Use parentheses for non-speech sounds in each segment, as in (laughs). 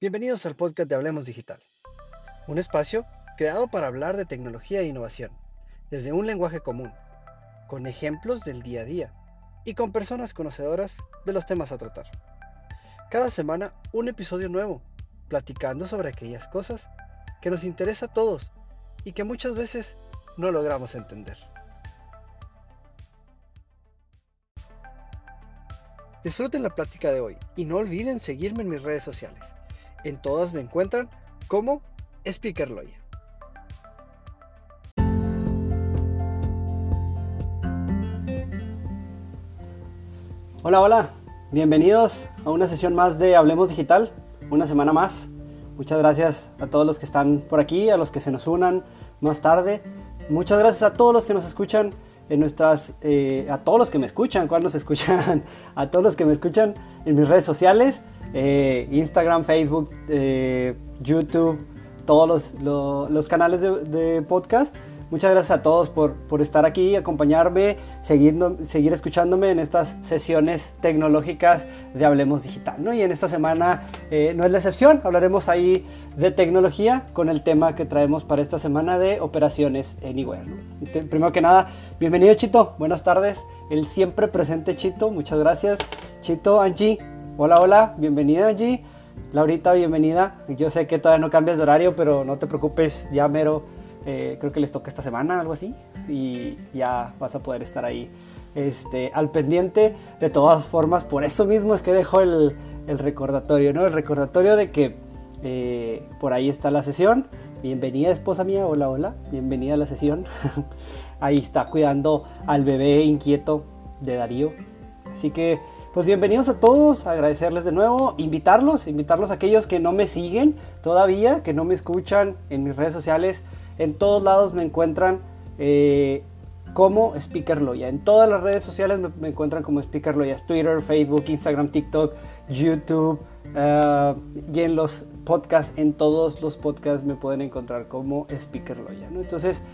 Bienvenidos al podcast de Hablemos Digital, un espacio creado para hablar de tecnología e innovación, desde un lenguaje común, con ejemplos del día a día y con personas conocedoras de los temas a tratar. Cada semana un episodio nuevo, platicando sobre aquellas cosas que nos interesa a todos y que muchas veces no logramos entender. Disfruten la plática de hoy y no olviden seguirme en mis redes sociales en todas me encuentran como Speaker Loya. Hola, hola. Bienvenidos a una sesión más de Hablemos Digital. Una semana más. Muchas gracias a todos los que están por aquí, a los que se nos unan más tarde. Muchas gracias a todos los que nos escuchan en nuestras, eh, a todos los que me escuchan, cuando se escuchan, (laughs) a todos los que me escuchan en mis redes sociales. Eh, Instagram, Facebook, eh, YouTube, todos los, canales de, podcast. Muchas gracias a todos por, estar aquí, acompañarme, seguir, seguir escuchándome en estas sesiones tecnológicas de Hablemos Digital. ¿no? Y en esta semana eh, no es la excepción, hablaremos ahí de tecnología con el tema que traemos para esta semana de operaciones Anywhere. Primero que nada, bienvenido Chito, buenas tardes, el siempre presente Chito, muchas gracias. Chito, Angie, Hola, hola, bienvenida allí. Laurita, bienvenida. Yo sé que todavía no cambias de horario, pero no te preocupes, ya mero, eh, creo que les toca esta semana, algo así, y ya vas a poder estar ahí este, al pendiente. De todas formas, por eso mismo es que dejo el, recordatorio, ¿no? El recordatorio de que eh, por ahí está la sesión. Bienvenida, esposa mía. Hola, hola. Bienvenida a la sesión. (laughs) ahí está cuidando al bebé inquieto de Darío. Así que pues bienvenidos a todos, agradecerles de nuevo, invitarlos, invitarlos a aquellos que no me siguen todavía, que no me escuchan en mis redes sociales. En todos lados me encuentran eh, como Speaker Loya. En todas las redes sociales me, encuentran como Speaker Loya. Twitter, Facebook, Instagram, TikTok, YouTube. Eh, y en los podcasts, en todos los podcasts me pueden encontrar como Speaker Loya. Entonces,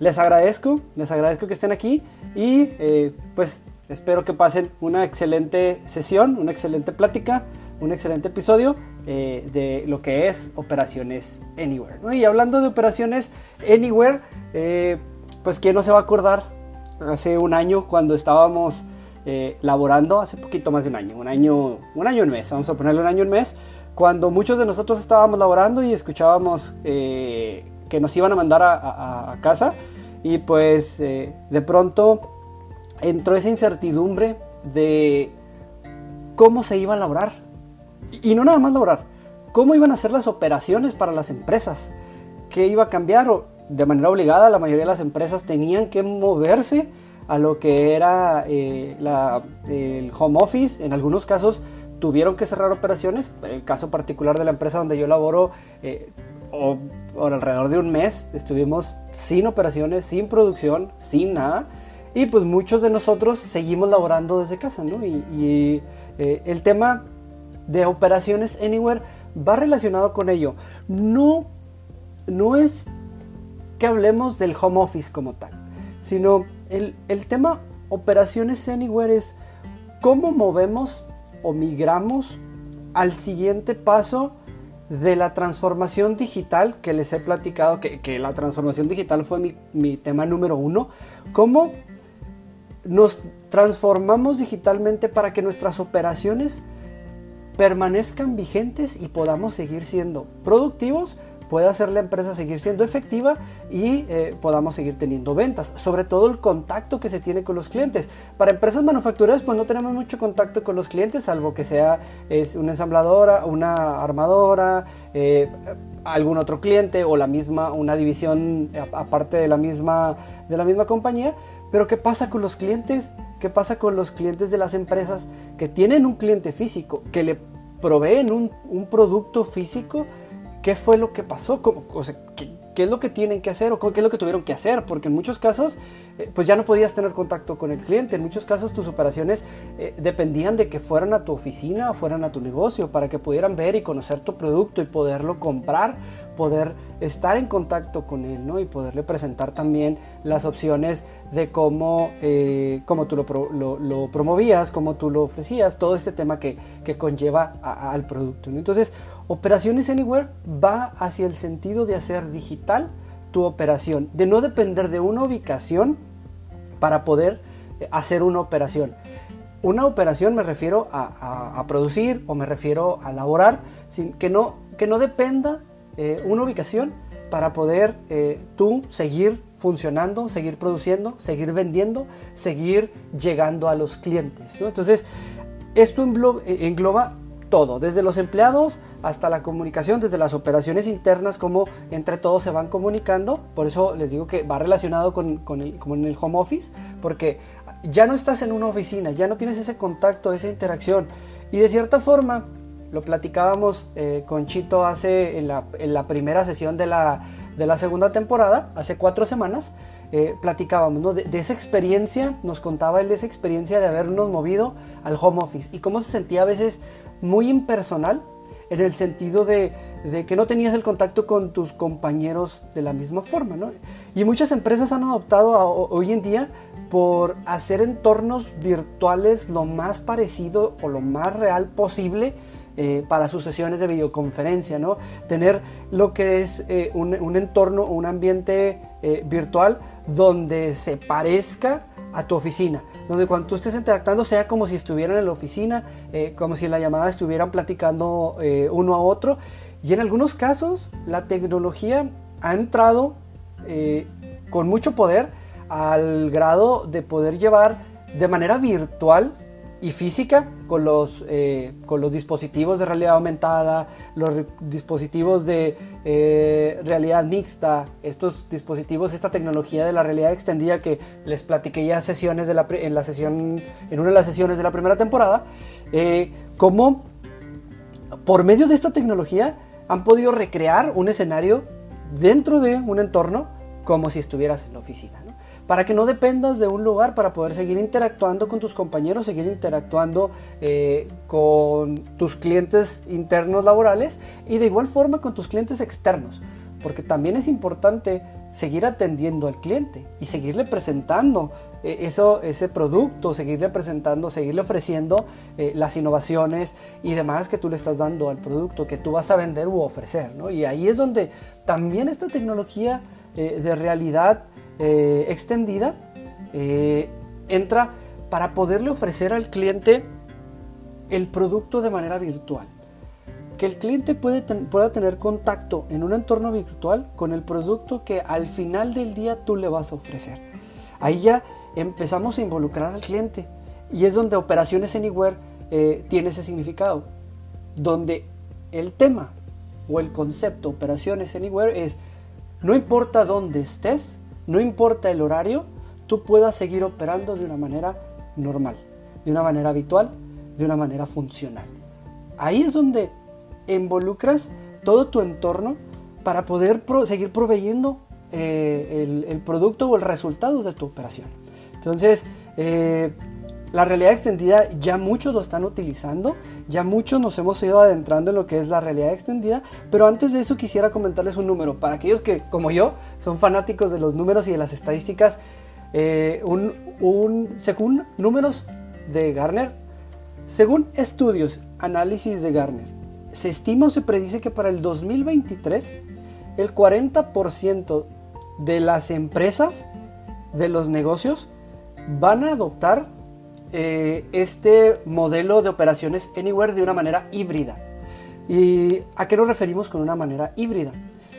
les agradezco, les agradezco que estén aquí y eh, pues Espero que pasen una excelente sesión, una excelente plática, un excelente episodio eh, de lo que es Operaciones Anywhere. Y hablando de Operaciones Anywhere, eh, pues quién no se va a acordar hace un año cuando estábamos eh, laborando, hace poquito más de un año, un año, un año en mes, vamos a ponerle un año en mes, cuando muchos de nosotros estábamos laborando y escuchábamos que nos iban a mandar a casa y pues de pronto entró esa incertidumbre de cómo se iba a laborar. Y no nada más laborar, cómo iban a ser las operaciones para las empresas, qué iba a cambiar. O de manera obligada, la mayoría de las empresas tenían que moverse a lo que era eh, el home office. En algunos casos tuvieron que cerrar operaciones. El caso particular de la empresa donde yo laboro, eh, o, por alrededor de un mes estuvimos sin operaciones, sin producción, sin nada. Y pues muchos de nosotros seguimos laborando desde casa, ¿no? Y, eh, el tema de operaciones Anywhere va relacionado con ello. No, no es que hablemos del home office como tal, sino el, el tema operaciones Anywhere es cómo movemos o migramos al siguiente paso de la transformación digital que les he platicado, que, que la transformación digital fue mi, mi tema número uno, cómo nos transformamos digitalmente para que nuestras operaciones permanezcan vigentes y podamos seguir siendo productivos, pueda hacer la empresa seguir siendo efectiva y eh, podamos seguir teniendo ventas. Sobre todo el contacto que se tiene con los clientes. Para empresas manufactureras pues no tenemos mucho contacto con los clientes, salvo que sea es una ensambladora, una armadora, eh, algún otro cliente o la misma, una división aparte de la misma, de la misma compañía. Pero ¿qué pasa con los clientes? ¿Qué pasa con los clientes de las empresas que tienen un cliente físico, que le proveen un, un producto físico? ¿Qué fue lo que pasó? ¿Cómo, o sea, ¿qué, qué es lo que tienen que hacer o qué es lo que tuvieron que hacer, porque en muchos casos eh, pues ya no podías tener contacto con el cliente, en muchos casos tus operaciones eh, dependían de que fueran a tu oficina o fueran a tu negocio para que pudieran ver y conocer tu producto y poderlo comprar, poder estar en contacto con él, ¿no? Y poderle presentar también las opciones de cómo, eh, cómo tú lo, lo, promovías, cómo tú lo ofrecías, todo este tema que, que conlleva al producto. Entonces, Operaciones Anywhere va hacia el sentido de hacer digital tu operación, de no depender de una ubicación para poder eh, hacer una operación. Una operación me refiero a, producir o me refiero a laborar, sin, que, no, que no dependa eh, una ubicación para poder eh, tú seguir funcionando, seguir produciendo, seguir vendiendo, seguir llegando a los clientes. Entonces, esto engloba todo, desde los empleados hasta la comunicación, desde las operaciones internas, como entre todos se van comunicando. Por eso les digo que va relacionado con, en el home office, porque ya no estás en una oficina, ya no tienes ese contacto, esa interacción. Y de cierta forma, lo platicábamos eh, con Chito hace en la, primera sesión de la, segunda temporada, hace cuatro semanas, eh, platicábamos de, esa experiencia, nos contaba él de esa experiencia de habernos movido al home office y cómo se sentía a veces muy impersonal en el sentido de, que no tenías el contacto con tus compañeros de la misma forma. ¿no? Y muchas empresas han adoptado hoy en día por hacer entornos virtuales lo más parecido o lo más real posible eh, para sus sesiones de videoconferencia, ¿no? Tener lo que es eh, un, entorno, un ambiente eh, virtual donde se parezca a tu oficina, donde cuando tú estés interactuando sea como si estuvieran en la oficina, como si en la llamada estuvieran platicando uno a otro. Y en algunos casos la tecnología ha entrado con mucho poder al grado de poder llevar de manera virtual y física con los, eh, con los dispositivos de realidad aumentada, los dispositivos de eh, realidad mixta, estos dispositivos, esta tecnología de la realidad extendida que les platiqué ya sesiones de la, en, la sesión, en una de las sesiones de la primera temporada, eh, cómo por medio de esta tecnología han podido recrear un escenario dentro de un entorno como si estuvieras en la oficina para que no dependas de un lugar para poder seguir interactuando con tus compañeros, seguir interactuando eh, con tus clientes internos laborales y de igual forma con tus clientes externos, porque también es importante seguir atendiendo al cliente y seguirle presentando eh, eso, ese producto, seguirle presentando, seguirle ofreciendo eh, las innovaciones y demás que tú le estás dando al producto que tú vas a vender u ofrecer. Y ahí es donde también esta tecnología de realidad eh, extendida eh, entra para poderle ofrecer al cliente el producto de manera virtual. Que el cliente pueda tener contacto en un entorno virtual con el producto que al final del día tú le vas a ofrecer. Ahí ya empezamos a involucrar al cliente y es donde Operaciones Anywhere eh, tiene ese significado. Donde el tema o el concepto Operaciones Anywhere es no importa dónde estés, no importa el horario, tú puedas seguir operando de una manera normal, de una manera habitual, de una manera funcional. Ahí es donde involucras todo tu entorno para poder seguir proveyendo eh, el, producto o el resultado de tu operación. Entonces, eh, la realidad extendida ya muchos lo están utilizando, ya muchos nos hemos ido adentrando en lo que es la realidad extendida, pero antes de eso quisiera comentarles un número. Para aquellos que, como yo, son fanáticos de los números y de las estadísticas, eh, un, según números de Garner, según estudios, análisis de Garner, se estima o se predice que para el 2023 el 40% de las empresas, de los negocios, van a adoptar eh, este modelo de operaciones Anywhere de una manera híbrida. ¿Y a qué nos referimos con una manera híbrida?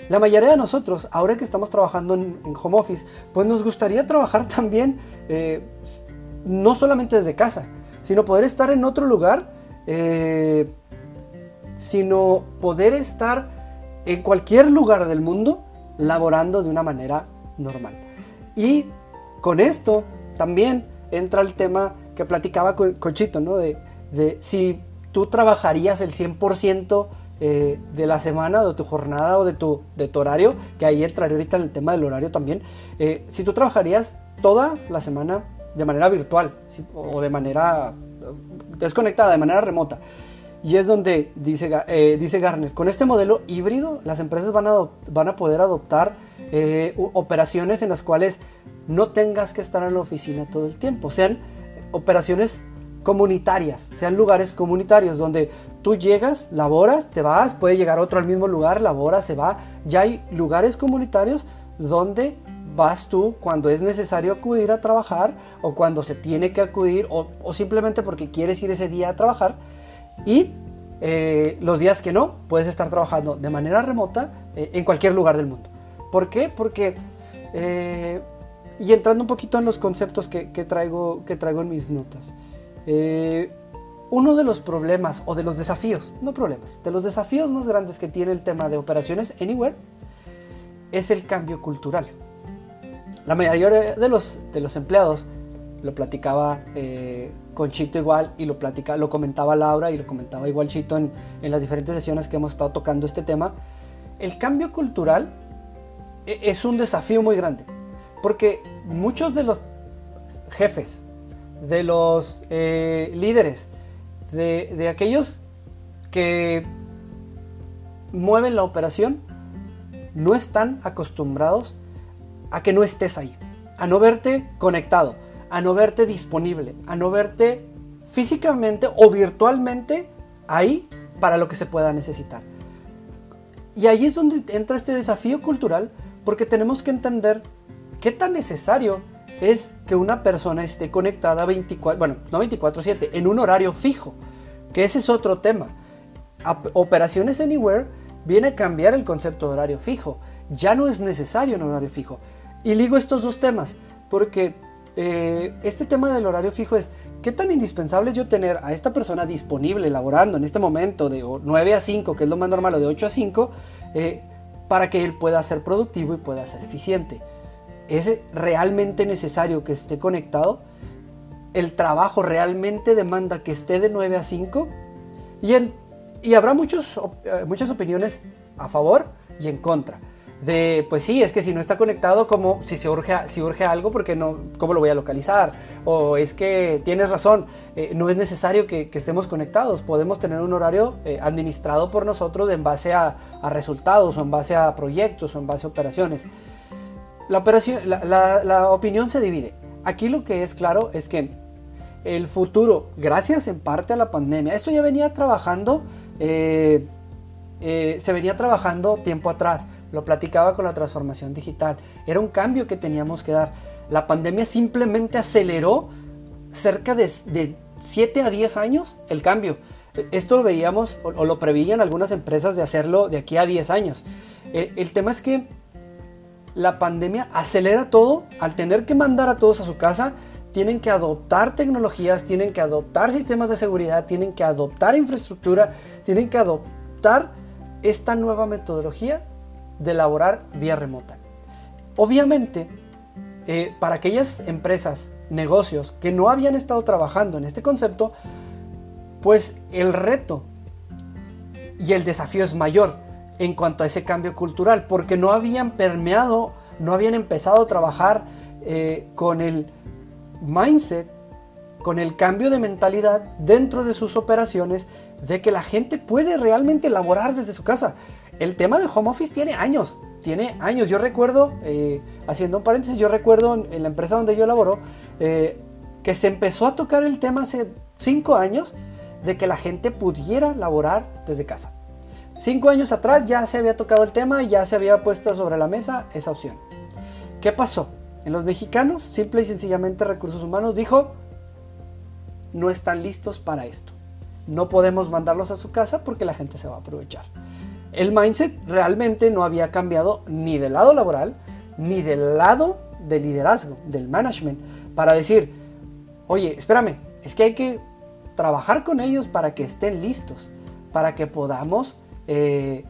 La mayoría de nosotros, ahora que estamos trabajando en, home office, pues nos gustaría trabajar también eh, no solamente desde casa, sino poder estar en otro lugar, eh, sino poder estar en cualquier lugar del mundo laborando de una manera normal. Y con esto también entra el tema que platicaba con, Chito, ¿no? De, si tú trabajarías el 100% eh, de la semana, de tu jornada o de tu, de tu horario, que ahí entraría ahorita en el tema del horario también, eh, si tú trabajarías toda la semana de manera virtual o de manera eh, desconectada, de manera remota. Y es donde dice, dice Garner, con este modelo híbrido las empresas van a, van a poder adoptar operaciones en las cuales no tengas que estar en la oficina todo el tiempo, sean operaciones comunitarias, sean lugares comunitarios donde tú llegas, laboras, te vas, puede llegar otro al mismo lugar, labora, se va. Ya hay lugares comunitarios donde vas tú cuando es necesario acudir a trabajar o cuando se tiene que acudir o, simplemente porque quieres ir ese día a trabajar y eh, los días que no, puedes estar trabajando de manera remota eh, en cualquier lugar del mundo. ¿Por qué? Porque, eh, y entrando un poquito en los conceptos que, traigo, que traigo en mis notas, uno de los problemas o de los desafíos, no problemas, de los desafíos más grandes que tiene el tema de operaciones Anywhere es el cambio cultural. La mayoría de los, de los empleados, lo platicaba eh, con Chito igual y lo, platica, lo comentaba Laura y lo comentaba igual Chito en, en las diferentes sesiones que hemos estado tocando este tema, el cambio cultural e, es un desafío muy grande, porque muchos de los jefes, de los eh, líderes, de, de, aquellos que mueven la operación, no están acostumbrados a que no estés ahí, a no verte conectado, a no verte disponible, a no verte físicamente o virtualmente ahí para lo que se pueda necesitar. Y ahí es donde entra este desafío cultural porque tenemos que entender qué tan necesario es que una persona esté conectada 24, bueno, no 24/7, en un horario fijo, que ese es otro tema. Operaciones Anywhere viene a cambiar el concepto de horario fijo. Ya no es necesario un horario fijo. Y ligo estos dos temas, porque eh, este tema del horario fijo es, ¿qué tan indispensable es yo tener a esta persona disponible, laborando en este momento de 9 a 5, que es lo más normal, o de 8 a 5, eh, para que él pueda ser productivo y pueda ser eficiente? ¿Es realmente necesario que esté conectado? ¿El trabajo realmente demanda que esté de 9 a 5? Y, habrá muchos, eh, muchas opiniones a favor y en contra de, pues sí, es que si no está conectado, como si se urge, si urge algo, porque no, ¿cómo lo voy a localizar? O es que tienes razón, eh, no es necesario que, estemos conectados, podemos tener un horario eh, administrado por nosotros en base a, resultados, o en base a proyectos, o en base a operaciones. La, operación, la, opinión se divide. Aquí lo que es claro es que el futuro, gracias en parte a la pandemia, esto ya venía trabajando, eh, se venía trabajando tiempo atrás lo platicaba con la transformación digital. Era un cambio que teníamos que dar. La pandemia simplemente aceleró cerca de, 7 a 10 años el cambio. Esto lo veíamos o, lo prevían algunas empresas de hacerlo de aquí a 10 años. El, el tema es que la pandemia acelera todo al tener que mandar a todos a su casa. Tienen que adoptar tecnologías, tienen que adoptar sistemas de seguridad, tienen que adoptar infraestructura, tienen que adoptar esta nueva metodología de elaborar vía remota. Obviamente, eh, para aquellas empresas, negocios que no habían estado trabajando en este concepto, pues el reto y el desafío es mayor en cuanto a ese cambio cultural, porque no habían permeado, no habían empezado a trabajar eh, con el mindset, con el cambio de mentalidad dentro de sus operaciones, de que la gente puede realmente laborar desde su casa el tema de home office tiene años, tiene años. Yo recuerdo, eh, haciendo un paréntesis, yo recuerdo en, la empresa donde yo laboro, eh, que se empezó a tocar el tema hace cinco años de que la gente pudiera laborar desde casa. Cinco años atrás ya se había tocado el tema y ya se había puesto sobre la mesa esa opción. ¿Qué pasó? En los mexicanos, simple y sencillamente Recursos Humanos dijo, no están listos para esto. No podemos mandarlos a su casa porque la gente se va a aprovechar. El mindset realmente no había cambiado ni del lado laboral, ni del lado del liderazgo, del management, para decir, oye, espérame, es que hay que trabajar con ellos para que estén listos, para que podamos eh,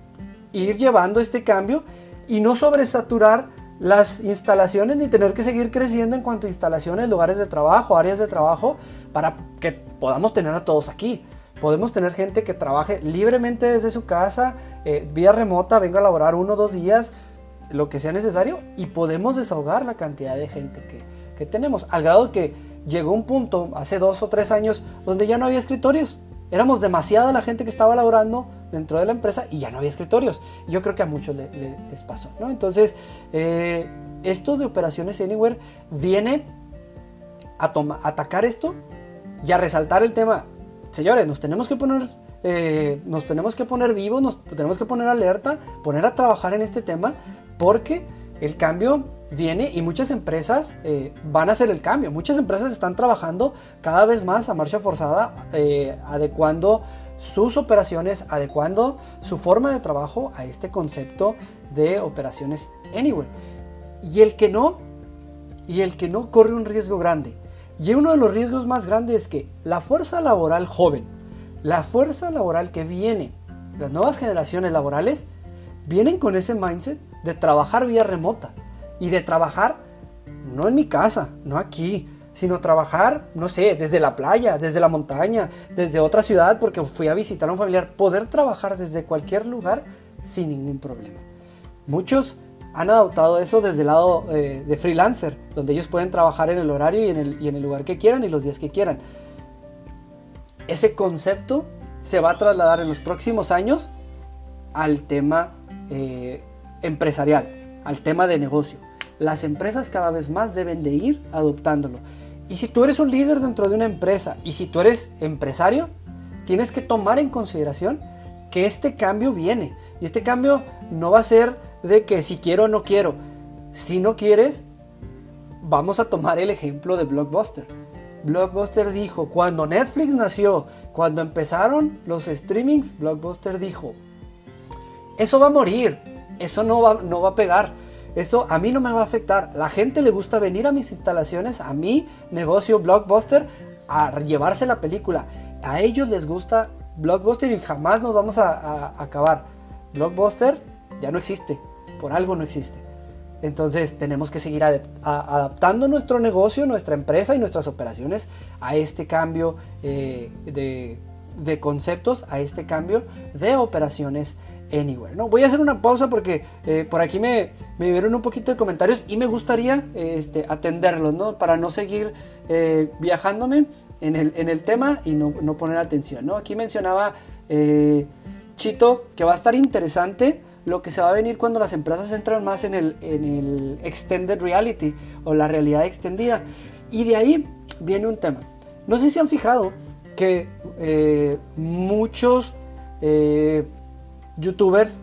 ir llevando este cambio y no sobresaturar las instalaciones ni tener que seguir creciendo en cuanto a instalaciones, lugares de trabajo, áreas de trabajo, para que podamos tener a todos aquí. Podemos tener gente que trabaje libremente desde su casa, eh, vía remota, venga a laborar uno o dos días, lo que sea necesario, y podemos desahogar la cantidad de gente que, que tenemos. Al grado que llegó un punto hace dos o tres años donde ya no había escritorios. Éramos demasiada la gente que estaba laborando dentro de la empresa y ya no había escritorios. Yo creo que a muchos les pasó. ¿no? Entonces, eh, esto de operaciones Anywhere viene a, a atacar esto y a resaltar el tema. Señores, nos tenemos que poner, eh, nos tenemos que poner vivos, nos tenemos que poner alerta, poner a trabajar en este tema, porque el cambio viene y muchas empresas eh, van a hacer el cambio. Muchas empresas están trabajando cada vez más a marcha forzada, eh, adecuando sus operaciones, adecuando su forma de trabajo a este concepto de operaciones anywhere. Y el que no, y el que no corre un riesgo grande. Y uno de los riesgos más grandes es que la fuerza laboral joven, la fuerza laboral que viene, las nuevas generaciones laborales, vienen con ese mindset de trabajar vía remota y de trabajar no en mi casa, no aquí, sino trabajar, no sé, desde la playa, desde la montaña, desde otra ciudad porque fui a visitar a un familiar, poder trabajar desde cualquier lugar sin ningún problema. Muchos han adoptado eso desde el lado eh, de freelancer, donde ellos pueden trabajar en el horario y en el, y en el lugar que quieran y los días que quieran. Ese concepto se va a trasladar en los próximos años al tema eh, empresarial, al tema de negocio. Las empresas cada vez más deben de ir adoptándolo. Y si tú eres un líder dentro de una empresa y si tú eres empresario, tienes que tomar en consideración que este cambio viene. Y este cambio no va a ser de que si quiero o no quiero. Si no quieres, vamos a tomar el ejemplo de Blockbuster. Blockbuster dijo, cuando Netflix nació, cuando empezaron los streamings, Blockbuster dijo, eso va a morir, eso no va, no va a pegar, eso a mí no me va a afectar. La gente le gusta venir a mis instalaciones, a mi negocio Blockbuster, a llevarse la película. A ellos les gusta Blockbuster y jamás nos vamos a, acabar. Blockbuster ya no existe, por algo no existe. Entonces tenemos que seguir adaptando nuestro negocio, nuestra empresa y nuestras operaciones a este cambio eh, de, conceptos, a este cambio de operaciones anywhere. ¿no? Voy a hacer una pausa porque eh, por aquí me, me vieron un poquito de comentarios y me gustaría este, atenderlos ¿no? para no seguir eh, viajándome en el, en el, tema y no, no, poner atención. ¿no? Aquí mencionaba eh, Chito que va a estar interesante lo que se va a venir cuando las empresas entran más en el, en el extended reality o la realidad extendida. Y de ahí viene un tema. No sé si han fijado que muchos youtubers,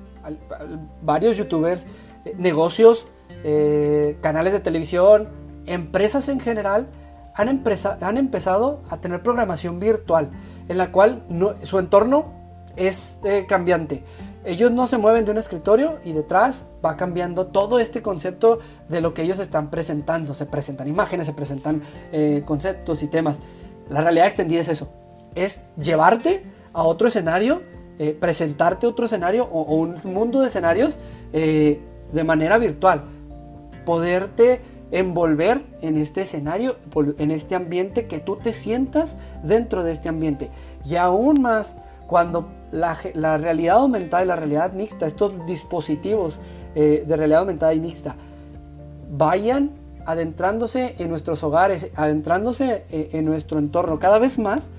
varios youtubers, eh, negocios, eh, canales de televisión, empresas en general, han, empezado a tener programación virtual, en la cual su entorno es eh, cambiante. Ellos no se mueven de un escritorio y detrás va cambiando todo este concepto de lo que ellos están presentando. Se presentan imágenes, se presentan conceptos y temas. La realidad extendida es eso. Es llevarte a otro escenario eh, presentarte otro escenario o, un mundo de escenarios eh, de manera virtual. Poderte envolver en este escenario, en este ambiente, que tú te sientas dentro de este ambiente. Y aún más cuando la, realidad aumentada y la realidad mixta, estos dispositivos eh, de realidad aumentada y mixta, vayan adentrándose en nuestros hogares, adentrándose en nuestro entorno cada vez más,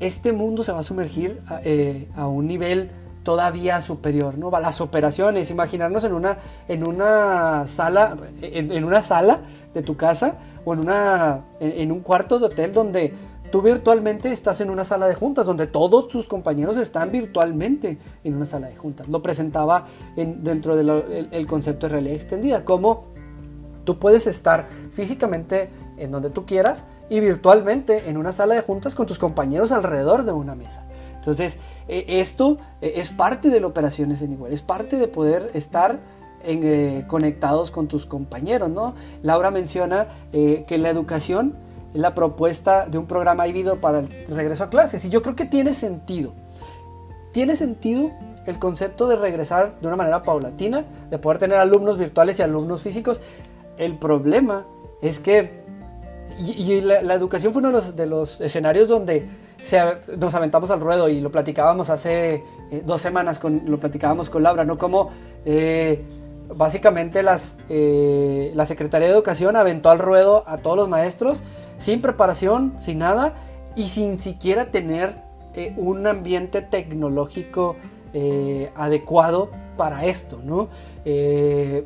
este mundo se va a sumergir eh, a, un nivel todavía superior, ¿no? Las operaciones, imaginarnos en una, en una sala, en, una sala de tu casa o en, una, en, un cuarto de hotel donde tú virtualmente estás en una sala de juntas, donde todos tus compañeros están virtualmente en una sala de juntas. Lo presentaba dentro del concepto de realidad extendida, como tú puedes estar físicamente en donde tú quieras, y virtualmente en una sala de juntas con tus compañeros alrededor de una mesa. Entonces, eh, esto eh, es parte de la operaciones en igual, es parte de poder estar eh, conectados con tus compañeros, ¿no? Laura menciona que la educación es la propuesta de un programa híbrido para el regreso a clases y yo creo que tiene sentido. Tiene sentido el concepto de regresar de una manera paulatina, de poder tener alumnos virtuales y alumnos físicos. El problema es que y, la, educación fue uno de los, escenarios donde nos aventamos al ruedo y lo platicábamos hace eh, dos semanas, con, lo platicábamos con Laura, ¿no? Como eh, básicamente las, eh, la Secretaría de Educación aventó al ruedo a todos los maestros sin preparación, sin nada y sin siquiera tener un ambiente tecnológico adecuado para esto, ¿no?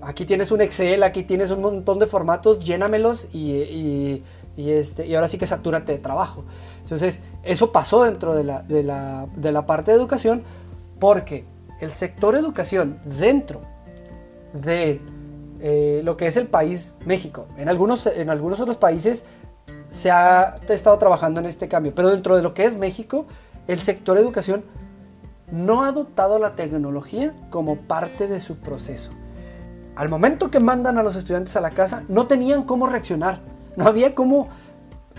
aquí tienes un Excel, aquí tienes un montón de formatos, llénamelos y, este, y ahora sí que satúrate de trabajo. Entonces, eso pasó dentro de la, de la, de la parte de educación porque el sector educación dentro de eh, lo que es el país México, en algunos, en algunos otros países se ha estado trabajando en este cambio, pero dentro de lo que es México, el sector educación no ha adoptado la tecnología como parte de su proceso. Al momento que mandan a los estudiantes a la casa, no tenían cómo reaccionar, no había cómo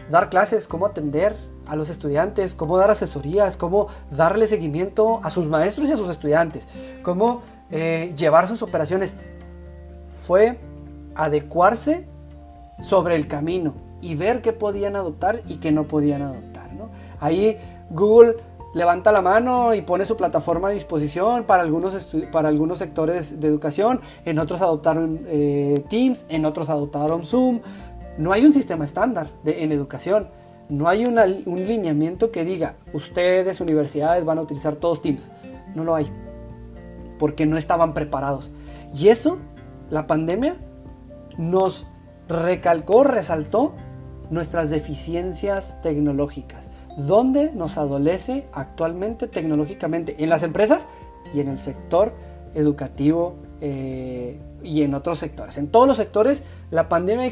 dar clases, cómo atender a los estudiantes, cómo dar asesorías, cómo darle seguimiento a sus maestros y a sus estudiantes, cómo eh, llevar sus operaciones. Fue adecuarse sobre el camino y ver qué podían adoptar y qué no podían adoptar. ¿no? Ahí Google levanta la mano y pone su plataforma a disposición para algunos, para algunos sectores de educación, en otros adoptaron eh, Teams, en otros adoptaron Zoom. No hay un sistema estándar en educación, no hay un lineamiento que diga, ustedes, universidades, van a utilizar todos Teams. No lo hay, porque no estaban preparados. Y eso, la pandemia, nos recalcó, resaltó nuestras deficiencias tecnológicas ¿Dónde nos adolece actualmente tecnológicamente? En las empresas y en el sector educativo eh, y en otros sectores. En todos los sectores la pandemia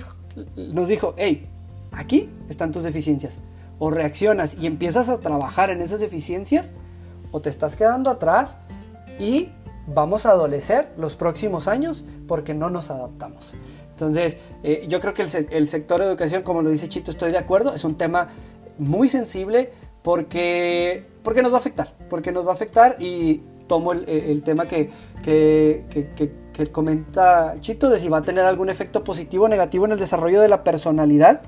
nos dijo, hey, aquí están tus deficiencias. O reaccionas y empiezas a trabajar en esas deficiencias o te estás quedando atrás y vamos a adolecer los próximos años porque no nos adaptamos. Entonces, eh, yo creo que el, sector de educación, como lo dice Chito, estoy de acuerdo, es un tema muy sensible porque, porque nos va a afectar, porque nos va a afectar y tomo el, tema que, que, que, comenta Chito de si va a tener algún efecto positivo o negativo en el desarrollo de la personalidad,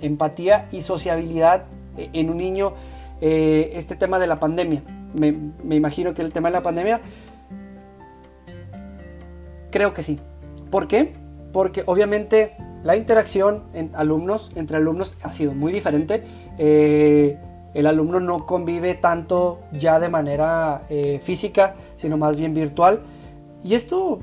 empatía y sociabilidad en un niño, eh, este tema de la pandemia. Me, me imagino que el tema de la pandemia, creo que sí. ¿Por qué? Porque obviamente la interacción en alumnos, entre alumnos ha sido muy diferente. Eh, el alumno no convive tanto ya de manera eh, física, sino más bien virtual. Y esto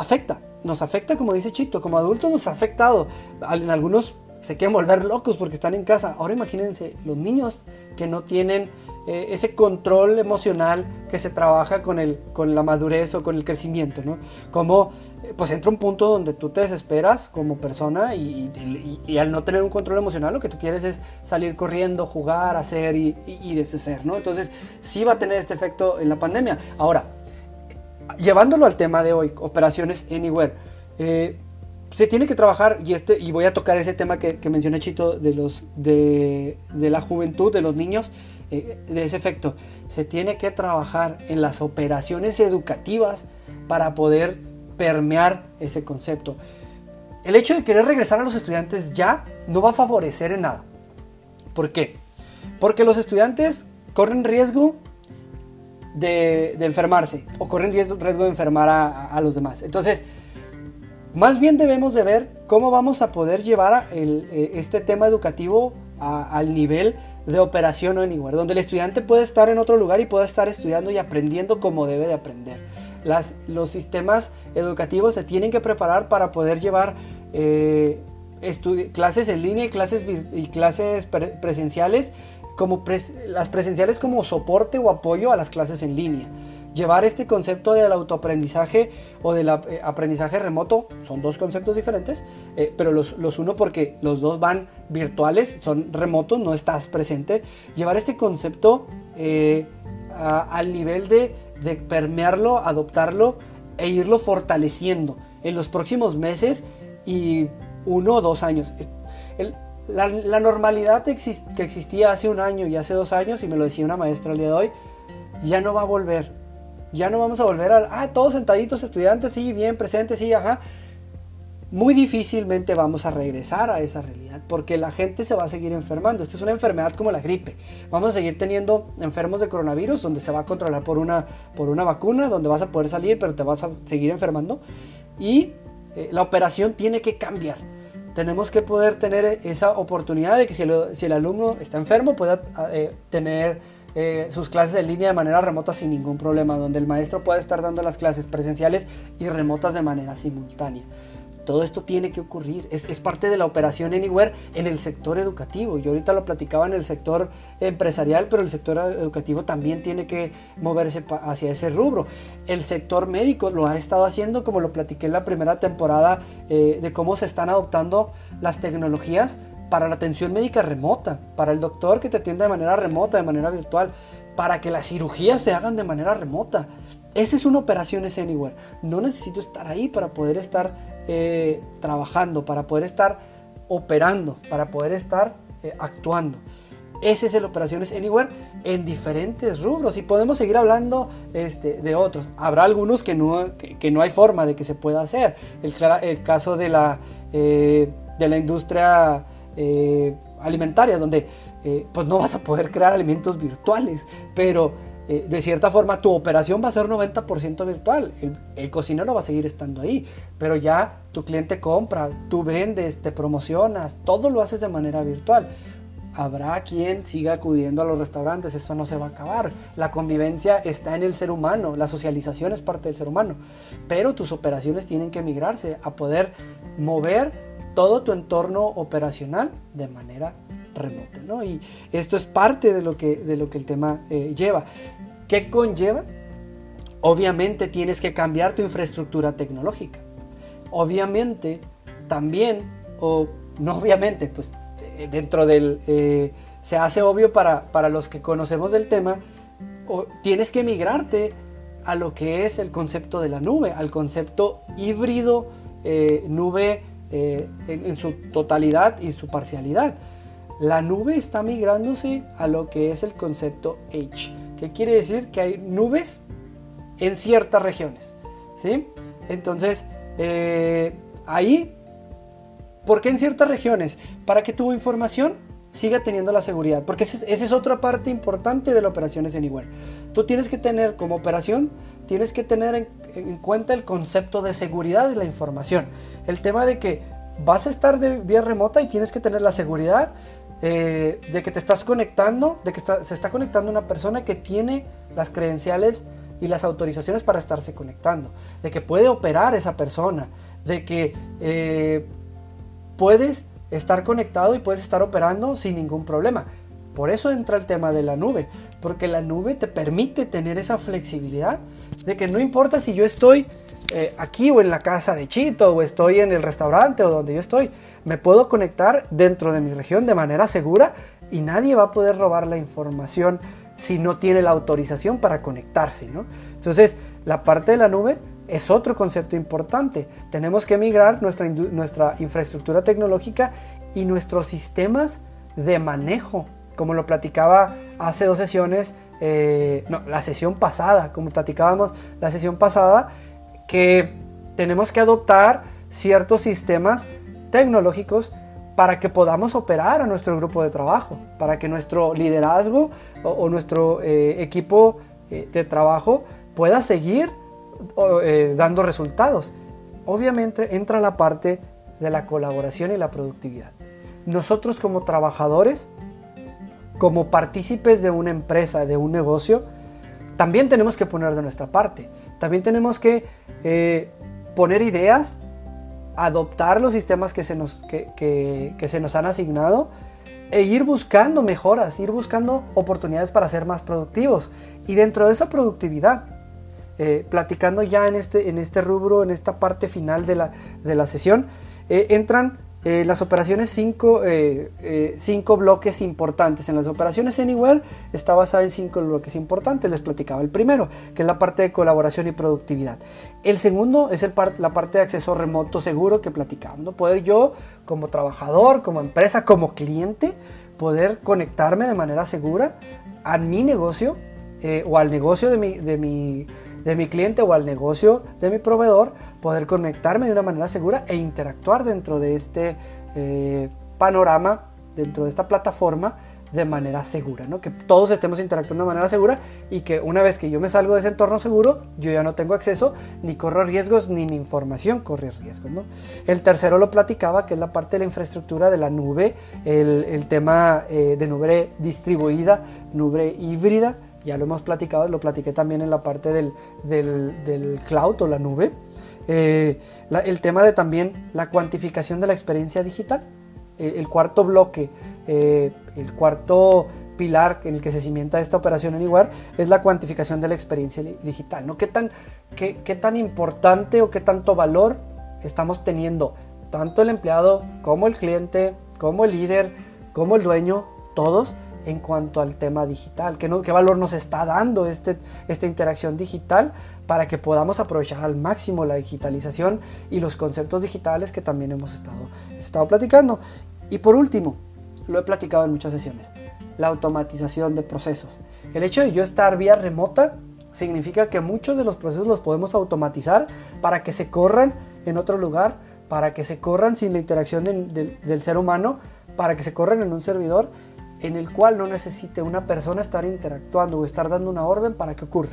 afecta, nos afecta, como dice Chito, como adultos nos ha afectado. En algunos se quieren volver locos porque están en casa. Ahora imagínense los niños que no tienen eh, ese control emocional que se trabaja con, el, con la madurez o con el crecimiento, ¿no? Como eh, pues entra un punto donde tú te desesperas como persona y, al no tener un control emocional lo que tú quieres es salir corriendo, jugar, hacer y, deshacer, ¿no? Entonces sí va a tener este efecto en la pandemia. Ahora, llevándolo al tema de hoy, operaciones anywhere, eh, se tiene que trabajar y este y voy a tocar ese tema que, que mencioné Chito de los de, la juventud de los niños eh, de ese efecto. Se tiene que trabajar en las operaciones educativas para poder permear ese concepto. El hecho de querer regresar a los estudiantes ya no va a favorecer en nada. ¿Por qué? Porque los estudiantes corren riesgo de, enfermarse o corren riesgo de enfermar a, los demás. Entonces, más bien debemos de ver cómo vamos a poder llevar eh, este tema educativo al nivel de operación o anywhere, donde el estudiante puede estar en otro lugar y puede estar estudiando y aprendiendo como debe de aprender. Las, los sistemas educativos se tienen que preparar para poder llevar eh, clases en línea y clases, y clases presenciales, como las presenciales como soporte o apoyo a las clases en línea llevar este concepto del autoaprendizaje o del eh, aprendizaje remoto, son dos conceptos diferentes, eh, pero los, los, uno porque los dos van virtuales, son remotos, no estás presente, llevar este concepto eh, al nivel de, de permearlo, adoptarlo e irlo fortaleciendo en los próximos meses y uno o dos años. La, normalidad que existía hace un año y hace dos años, y me lo decía una maestra el día de hoy, ya no va a volver. Ya no vamos a volver a, ah, todos sentaditos estudiantes, sí, bien presentes, sí, ajá. Muy difícilmente vamos a regresar a esa realidad porque la gente se va a seguir enfermando. Esto es una enfermedad como la gripe. Vamos a seguir teniendo enfermos de coronavirus donde se va a controlar por una, por una vacuna, donde vas a poder salir, pero te vas a seguir enfermando. Y eh, la operación tiene que cambiar. Tenemos que poder tener esa oportunidad de que si el, si el alumno está enfermo pueda eh, tener eh, sus clases en línea de manera remota sin ningún problema, donde el maestro pueda estar dando las clases presenciales y remotas de manera simultánea. Todo esto tiene que ocurrir. Es, parte de la operación Anywhere en el sector educativo. Yo ahorita lo platicaba en el sector empresarial, pero el sector educativo también tiene que moverse hacia ese rubro. El sector médico lo ha estado haciendo, como lo platiqué en la primera temporada, eh, de cómo se están adoptando las tecnologías para la atención médica remota, para el doctor que te atienda de manera remota, de manera virtual, para que las cirugías se hagan de manera remota. Esa es una operación Anywhere. No necesito estar ahí para poder estar eh, trabajando, para poder estar operando, para poder estar eh, actuando. Ese es el Operaciones Anywhere en diferentes rubros y podemos seguir hablando este, de otros. Habrá algunos que no, que, no, hay forma de que se pueda hacer. El, caso de la, eh, de la industria alimentaria, donde pues no vas a poder crear alimentos virtuales, pero eh, de cierta forma tu operación va a ser 90% virtual. El, cocinero va a seguir estando ahí, pero ya tu cliente compra, tú vendes, te promocionas, todo lo haces de manera virtual. Habrá quien siga acudiendo a los restaurantes, eso no se va a acabar. La convivencia está en el ser humano, la socialización es parte del ser humano, pero tus operaciones tienen que migrarse a poder mover todo tu entorno operacional de manera remota. ¿no? Y esto es parte de lo que, de lo que el tema eh, lleva. ¿Qué conlleva? Obviamente tienes que cambiar tu infraestructura tecnológica. Obviamente también, o no obviamente, pues eh, dentro del... Eh, se hace obvio para, para, los que conocemos del tema, o, tienes que migrarte a lo que es el concepto de la nube, al concepto híbrido nube en, su totalidad y su parcialidad. La nube está migrándose a lo que es el concepto Edge, que quiere decir que hay nubes en ciertas regiones. ¿sí? Entonces, eh, ahí, ¿por qué en ciertas regiones? Para que tu información siga teniendo la seguridad, porque esa es, otra parte importante de la operación Anywhere. Tú tienes que tener como operación, tienes que tener en, en cuenta el concepto de seguridad de la información. El tema de que vas a estar de vía remota y tienes que tener la seguridad eh, de que te estás conectando, de que se está conectando una persona que tiene las credenciales y las autorizaciones para estarse conectando, de que puede operar esa persona, de que eh, puedes estar conectado y puedes estar operando sin ningún problema. Por eso entra el tema de la nube, porque la nube te permite tener esa flexibilidad de que no importa si yo estoy eh, aquí o en la casa de Chito o estoy en el restaurante o donde yo estoy, me puedo conectar dentro de mi región de manera segura y nadie va a poder robar la información si no tiene la autorización para conectarse. ¿no? Entonces, la parte de la nube es otro concepto importante. Tenemos que migrar nuestra, nuestra infraestructura tecnológica y nuestros sistemas de manejo, como lo platicaba hace dos sesiones, eh, no, la sesión pasada, como platicábamos la sesión pasada, que tenemos que adoptar ciertos sistemas tecnológicos para que podamos operar a nuestro grupo de trabajo, para que nuestro liderazgo o, nuestro eh, equipo eh, de trabajo pueda seguir eh, dando resultados. Obviamente entra la parte de la colaboración y la productividad. Nosotros como trabajadores, como partícipes de una empresa, de un negocio, también tenemos que poner de nuestra parte. También tenemos que poner ideas adoptar los sistemas que se nos, que, se nos han asignado e ir buscando mejoras, ir buscando oportunidades para ser más productivos. Y dentro de esa productividad, eh, platicando ya en este, en este rubro, en esta parte final de la, de la sesión, eh, entran eh, las operaciones, cinco, eh, eh, bloques importantes. En las operaciones Anywhere está basada en cinco bloques importantes. Les platicaba el primero, que es la parte de colaboración y productividad. El segundo es el la parte de acceso remoto seguro que platicamos. ¿no? Poder yo, como trabajador, como empresa, como cliente, poder conectarme de manera segura a mi negocio o al negocio de mi, de mi de mi cliente o al negocio de mi proveedor, poder conectarme de una manera segura e interactuar dentro de este eh, panorama, dentro de esta plataforma de manera segura, ¿no? que todos estemos interactuando de manera segura y que una vez que yo me salgo de ese entorno seguro, yo ya no tengo acceso ni corro riesgos ni mi información corre riesgos. ¿no? El tercero lo platicaba, que es la parte de la infraestructura de la nube, el, tema eh, de nube distribuida, nube híbrida, ya lo hemos platicado, lo platiqué también en la parte del, del, cloud o la nube. Eh, el tema de también la cuantificación de la experiencia digital. el cuarto bloque, el cuarto pilar en el que se cimienta esta operación Anywhere es la cuantificación de la experiencia digital. ¿no? ¿Qué, tan, qué, qué tan importante o qué tanto valor estamos teniendo tanto el empleado como el cliente, como el líder, como el dueño, todos en cuanto al tema digital, qué, qué valor nos está dando este, esta interacción digital para que podamos aprovechar al máximo la digitalización y los conceptos digitales que también hemos estado, estado platicando. Y por último, lo he platicado en muchas sesiones, la automatización de procesos. El hecho de yo estar vía remota significa que muchos de los procesos los podemos automatizar para que se corran en otro lugar, para que se corran sin la interacción del ser humano, para que se corran en un servidor en el cual no necesite una persona estar interactuando o estar dando una orden para que ocurra.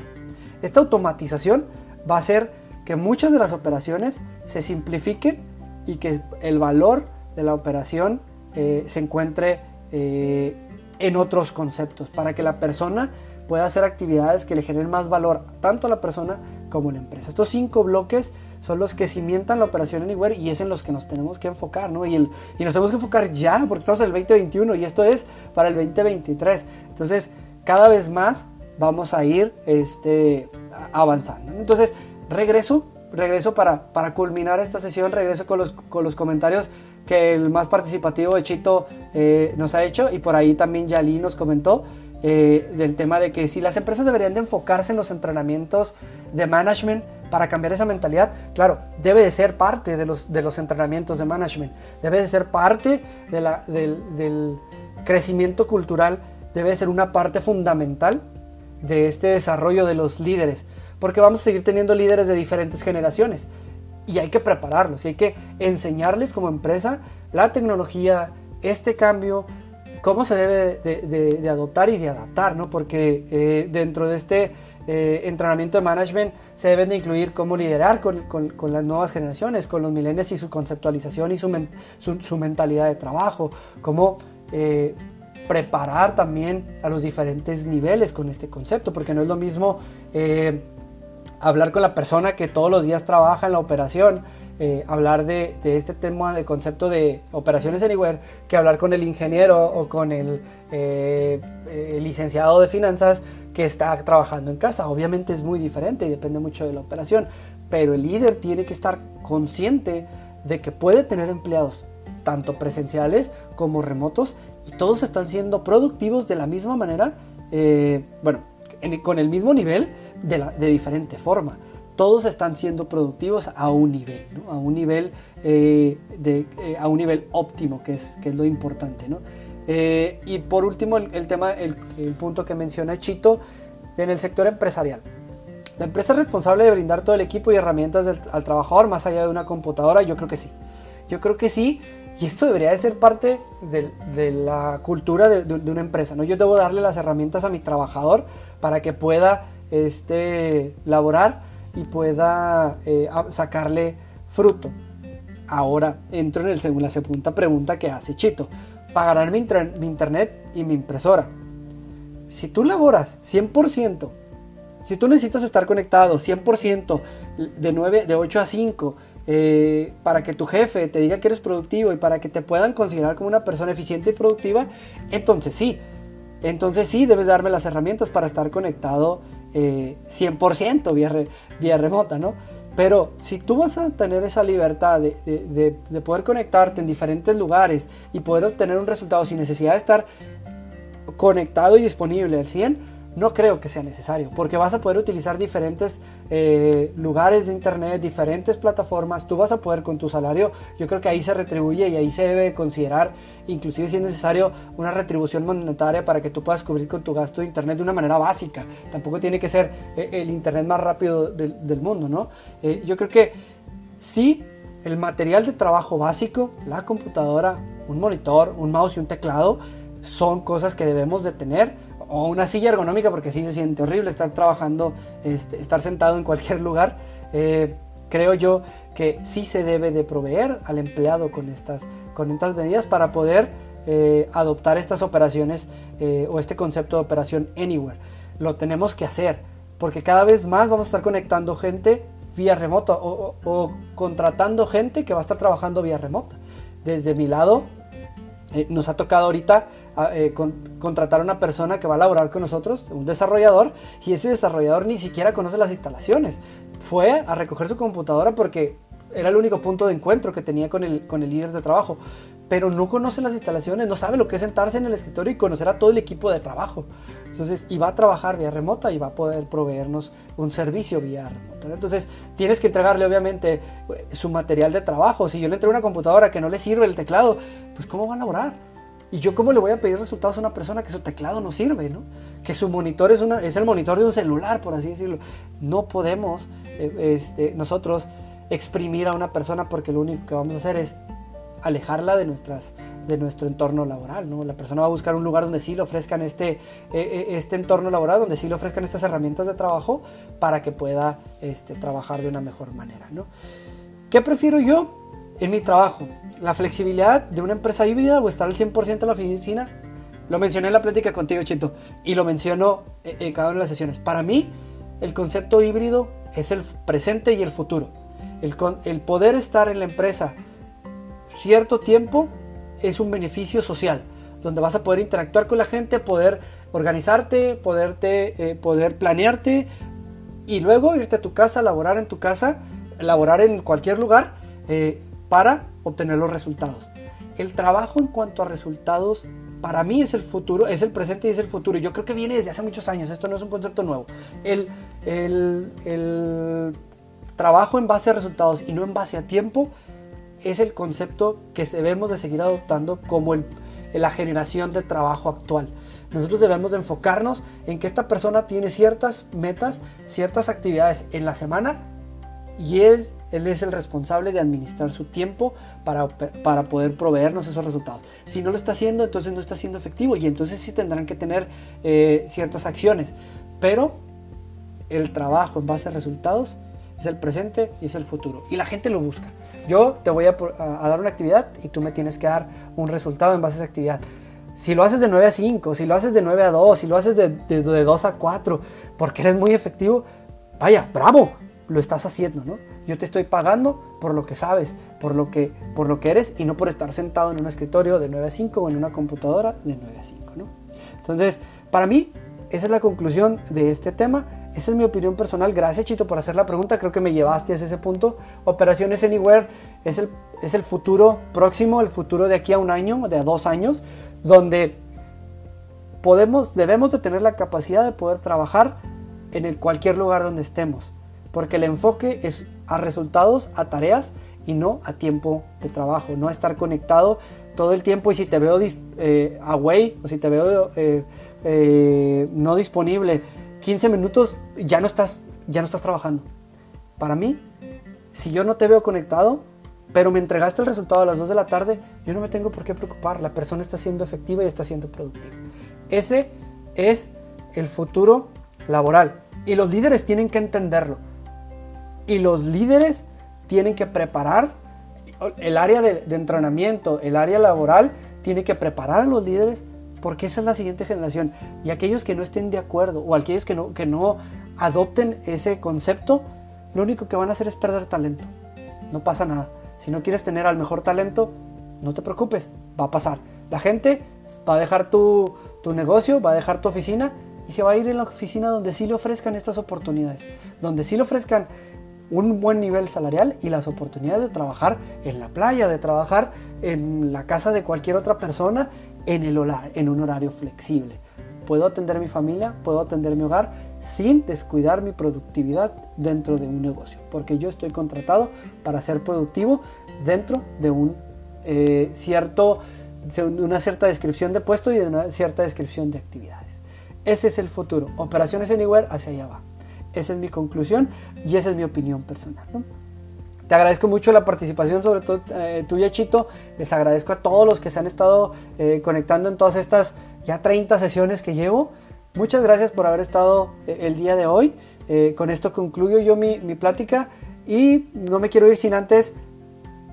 Esta automatización va a hacer que muchas de las operaciones se simplifiquen y que el valor de la operación eh, se encuentre eh, en otros conceptos, para que la persona pueda hacer actividades que le generen más valor tanto a la persona como a la empresa. Estos cinco bloques son los que cimientan la operación Anywhere y es en los que nos tenemos que enfocar, ¿no? Y, el, y nos tenemos que enfocar ya, porque estamos en el 2021 y esto es para el 2023. Entonces, cada vez más vamos a ir este, avanzando. Entonces, regreso, regreso para, para culminar esta sesión, regreso con los, con los comentarios que el más participativo de Chito eh, nos ha hecho y por ahí también Yali nos comentó. Eh, del tema de que si las empresas deberían de enfocarse en los entrenamientos de management para cambiar esa mentalidad, claro, debe de ser parte de los, de los entrenamientos de management, debe de ser parte del, del crecimiento cultural, debe de ser una parte fundamental de este desarrollo de los líderes, porque vamos a seguir teniendo líderes de diferentes generaciones y hay que prepararlos y hay que enseñarles como empresa la tecnología, este cambio, cómo se debe de, adoptar y de adaptar, ¿no? Porque eh, dentro de este eh, entrenamiento de management se deben de incluir cómo liderar con, las nuevas generaciones, con los millennials y su conceptualización y su, su, mentalidad de trabajo, cómo eh, preparar también a los diferentes niveles con este concepto, porque no es lo mismo hablar con la persona que todos los días trabaja en la operación, eh, hablar de, este tema de concepto de operaciones anywhere que hablar con el ingeniero o con el, eh, eh, licenciado de finanzas que está trabajando en casa. Obviamente es muy diferente y depende mucho de la operación, pero el líder tiene que estar consciente de que puede tener empleados tanto presenciales como remotos y todos están siendo productivos de la misma manera, bueno, con el mismo nivel de diferente forma todos están siendo productivos a un nivel, a, un nivel eh, de, eh, a un nivel óptimo, que es, que es lo importante. ¿no? Eh, y por último, el, tema, el, punto que menciona Chito, en el sector empresarial. La empresa es responsable de brindar todo el equipo y herramientas al trabajador más allá de una computadora. Yo creo que sí. Yo creo que sí. Y esto debería de ser parte de, la cultura de, de, una empresa. ¿no? Yo debo darle las herramientas a mi trabajador para que pueda este, laborar y pueda eh, sacarle fruto. Ahora entro en el la segunda pregunta que hace Chito. Pagarán mi, mi internet y mi impresora. Si tú laboras 100%, si tú necesitas estar conectado 100% de, 9, de 8 a 5, eh, para que tu jefe te diga que eres productivo y para que te puedan considerar como una persona eficiente y productiva, entonces sí, entonces sí debes darme las herramientas para estar conectado 100% eh, vía, remota, ¿no? Pero si tú vas a tener esa libertad de, de, poder conectarte en diferentes lugares y poder obtener un resultado sin necesidad de estar conectado y disponible al 100, no creo que sea necesario, porque vas a poder utilizar diferentes eh, lugares de internet, diferentes plataformas, tú vas a poder con tu salario, yo creo que ahí se retribuye y ahí se debe considerar, inclusive si es necesario, una retribución monetaria para que tú puedas cubrir con tu gasto de internet de una manera básica, tampoco tiene que ser eh, el internet más rápido del, mundo, ¿no? Eh, yo creo que sí, el material de trabajo básico, la computadora, un monitor, un mouse y un teclado, son cosas que debemos de tener, o una silla ergonómica porque sí se siente horrible estar trabajando, este, estar sentado en cualquier lugar. Eh, creo yo que sí se debe de proveer al empleado con estas, con estas medidas para poder eh, adoptar estas operaciones eh, o este concepto de operación anywhere. Lo tenemos que hacer porque cada vez más vamos a estar conectando gente vía remota o, contratando gente que va a estar trabajando vía remota. Desde mi lado, eh, nos ha tocado ahorita eh, contratar a una persona que va a laborar con nosotros, un desarrollador, y ese desarrollador ni siquiera conoce las instalaciones. Fue a recoger su computadora porque era el único punto de encuentro que tenía con el, con el líder de trabajo pero no conoce las instalaciones, no sabe lo que es sentarse en el escritorio y conocer a todo el equipo de trabajo. Entonces, y va a trabajar vía remota y va a poder proveernos un servicio vía remota. Entonces, tienes que entregarle obviamente su material de trabajo. Si yo le entrego una computadora que no le sirve el teclado, pues ¿cómo va a laborar? Y yo cómo le voy a pedir resultados a una persona que su teclado no sirve, ¿no? Que su monitor es, una, es el monitor de un celular, por así decirlo. No podemos eh, este, nosotros exprimir a una persona porque lo único que vamos a hacer es alejarla de, nuestras, de nuestro entorno laboral. ¿no? La persona va a buscar un lugar donde sí le ofrezcan este, eh, eh, este entorno laboral, donde sí le ofrezcan estas herramientas de trabajo para que pueda este, trabajar de una mejor manera. ¿no? ¿Qué prefiero yo en mi trabajo? ¿La flexibilidad de una empresa híbrida o estar al 100% en la oficina? Lo mencioné en la plática contigo, Chito, y lo menciono en cada una de las sesiones. Para mí, el concepto híbrido es el presente y el futuro. El, el poder estar en la empresa cierto tiempo es un beneficio social, donde vas a poder interactuar con la gente, poder organizarte, poderte, eh, poder planearte y luego irte a tu casa, laborar en tu casa, laborar en cualquier lugar eh, para obtener los resultados. El trabajo en cuanto a resultados para mí es el futuro, es el presente y es el futuro. Yo creo que viene desde hace muchos años, esto no es un concepto nuevo. El, el, trabajo en base a resultados y no en base a tiempo es el concepto que debemos de seguir adoptando como el, la generación de trabajo actual. Nosotros debemos de enfocarnos en que esta persona tiene ciertas metas, ciertas actividades en la semana y él, él es el responsable de administrar su tiempo para, para, poder proveernos esos resultados. Si no lo está haciendo, entonces no está siendo efectivo y entonces sí tendrán que tener eh, ciertas acciones. Pero el trabajo en base a resultados es el presente y es el futuro. Y la gente lo busca. Yo te voy a, dar una actividad y tú me tienes que dar un resultado en base a esa actividad. Si lo haces de 9 a 5, si lo haces de 9 a 2, si lo haces de, de, 2 a 4, porque eres muy efectivo, vaya, bravo, lo estás haciendo, ¿no? Yo te estoy pagando por lo que sabes, por lo que, por lo que eres y no por estar sentado en un escritorio de 9 a 5 o en una computadora de 9 a 5, ¿no? Entonces, para mí, esa es la conclusión de este tema. Esa es mi opinión personal. Gracias, Chito, por hacer la pregunta. Creo que me llevaste a ese punto. Operaciones Anywhere es el, es el futuro próximo, el futuro de aquí a un año, de a dos años, donde podemos, debemos de tener la capacidad de poder trabajar en el cualquier lugar donde estemos. Porque el enfoque es a resultados, a tareas y no a tiempo de trabajo, no estar conectado todo el tiempo y si te veo eh, away o si te veo eh, eh, no disponible 15 minutos, ya no, estás, ya no estás trabajando. Para mí, si yo no te veo conectado, pero me entregaste el resultado a las 2 de la tarde, yo no me tengo por qué preocupar, la persona está siendo efectiva y está siendo productiva. Ese es el futuro laboral y los líderes tienen que entenderlo. Y los líderes tienen que preparar el área de, entrenamiento, el área laboral, tiene que preparar a los líderes porque esa es la siguiente generación. Y aquellos que no estén de acuerdo o aquellos que no, que no adopten ese concepto, lo único que van a hacer es perder talento. No pasa nada. Si no quieres tener al mejor talento, no te preocupes, va a pasar. La gente va a dejar tu, tu negocio, va a dejar tu oficina y se va a ir en la oficina donde sí le ofrezcan estas oportunidades, donde sí le ofrezcan un buen nivel salarial y las oportunidades de trabajar en la playa, de trabajar en la casa de cualquier otra persona en, el en un horario flexible. Puedo atender mi familia, puedo atender mi hogar sin descuidar mi productividad dentro de un negocio, porque yo estoy contratado para ser productivo dentro de un eh, cierto, una cierta descripción de puesto y de una cierta descripción de actividades. Ese es el futuro. Operaciones Anywhere hacia allá va. Esa es mi conclusión y esa es mi opinión personal. Te agradezco mucho la participación, sobre todo eh, tuya, Chito. Les agradezco a todos los que se han estado eh, conectando en todas estas ya 30 sesiones que llevo. Muchas gracias por haber estado eh, el día de hoy. con esto concluyo yo mi, mi plática y no me quiero ir sin antes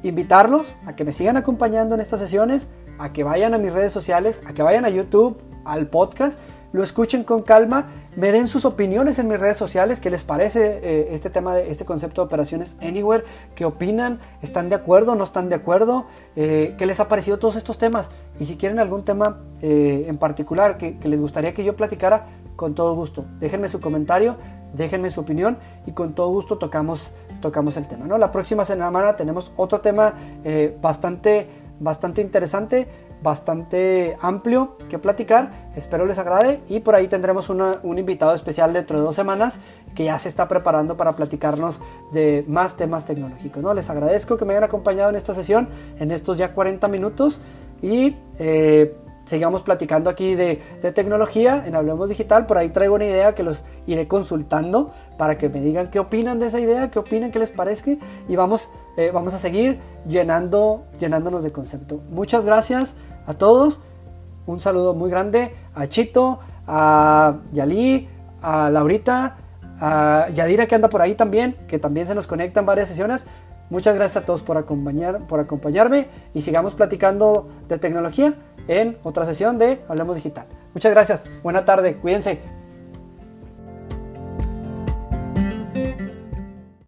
invitarlos a que me sigan acompañando en estas sesiones, a que vayan a mis redes sociales, a que vayan a YouTube, al podcast lo escuchen con calma, me den sus opiniones en mis redes sociales, qué les parece eh, este tema, de, este concepto de operaciones Anywhere, qué opinan, están de acuerdo, no están de acuerdo, eh, qué les ha parecido todos estos temas y si quieren algún tema eh, en particular que, les gustaría que yo platicara, con todo gusto. Déjenme su comentario, déjenme su opinión y con todo gusto tocamos, tocamos el tema. ¿no? La próxima semana tenemos otro tema bastante, bastante interesante bastante amplio que platicar. Espero les agrade y por ahí tendremos un invitado especial dentro de dos semanas que ya se está preparando para platicarnos de más temas tecnológicos. ¿no? Les agradezco que me hayan acompañado en esta sesión, en estos ya 40 minutos y eh, sigamos platicando aquí de, tecnología en Hablemos Digital. Por ahí traigo una idea que los iré consultando para que me digan qué opinan de esa idea, qué opinan, qué les parezca y vamos, eh, vamos a seguir llenando, llenándonos de concepto. Muchas gracias a todos. Un saludo muy grande a Chito, a Yali, a Laurita, a Yadira que anda por ahí también, que también se nos conecta en varias sesiones. Muchas gracias a todos por, acompañar, por acompañarme y sigamos platicando de tecnología en otra sesión de Hablemos Digital. Muchas gracias, buena tarde, cuídense.